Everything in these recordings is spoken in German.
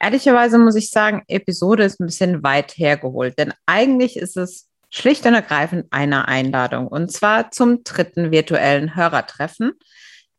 Ehrlicherweise muss ich sagen, Episode ist ein bisschen weit hergeholt, denn eigentlich ist es schlicht und ergreifend eine Einladung und zwar zum dritten virtuellen Hörertreffen,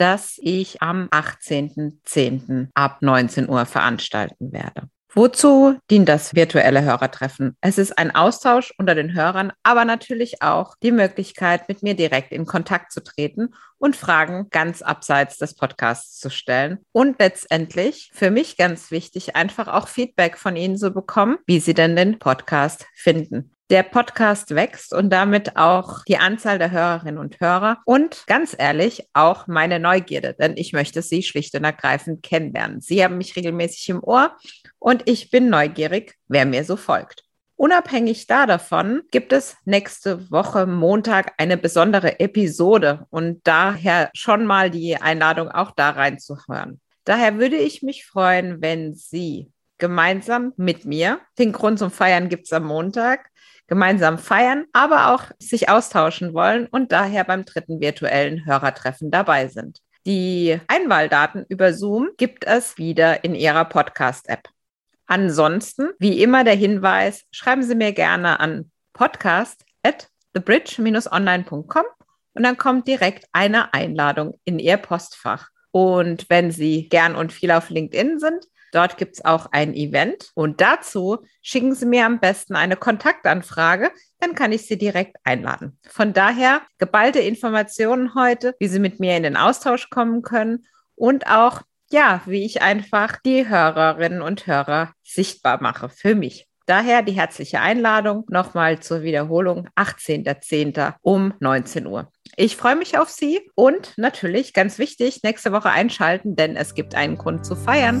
das ich am 18.10. ab 19 Uhr veranstalten werde. Wozu dient das virtuelle Hörertreffen? Es ist ein Austausch unter den Hörern, aber natürlich auch die Möglichkeit, mit mir direkt in Kontakt zu treten und Fragen ganz abseits des Podcasts zu stellen. Und letztendlich, für mich ganz wichtig, einfach auch Feedback von Ihnen zu bekommen, wie Sie denn den Podcast finden. Der Podcast wächst und damit auch die Anzahl der Hörerinnen und Hörer und ganz ehrlich auch meine Neugierde, denn ich möchte Sie schlicht und ergreifend kennenlernen. Sie haben mich regelmäßig im Ohr und ich bin neugierig, wer mir so folgt. Unabhängig da davon gibt es nächste Woche Montag eine besondere Episode und daher schon mal die Einladung auch da reinzuhören. Daher würde ich mich freuen, wenn Sie gemeinsam mit mir, den Grund zum Feiern gibt es am Montag, gemeinsam feiern, aber auch sich austauschen wollen und daher beim dritten virtuellen Hörertreffen dabei sind. Die Einwahldaten über Zoom gibt es wieder in Ihrer Podcast-App. Ansonsten, wie immer der Hinweis, schreiben Sie mir gerne an podcast at thebridge-online.com und dann kommt direkt eine Einladung in Ihr Postfach. Und wenn Sie gern und viel auf LinkedIn sind, dort gibt es auch ein Event. Und dazu schicken Sie mir am besten eine Kontaktanfrage, dann kann ich Sie direkt einladen. Von daher geballte Informationen heute, wie Sie mit mir in den Austausch kommen können und auch ja, wie ich einfach die Hörerinnen und Hörer sichtbar mache für mich. Daher die herzliche Einladung nochmal zur Wiederholung 18.10. um 19 Uhr. Ich freue mich auf Sie und natürlich ganz wichtig, nächste Woche einschalten, denn es gibt einen Grund zu feiern.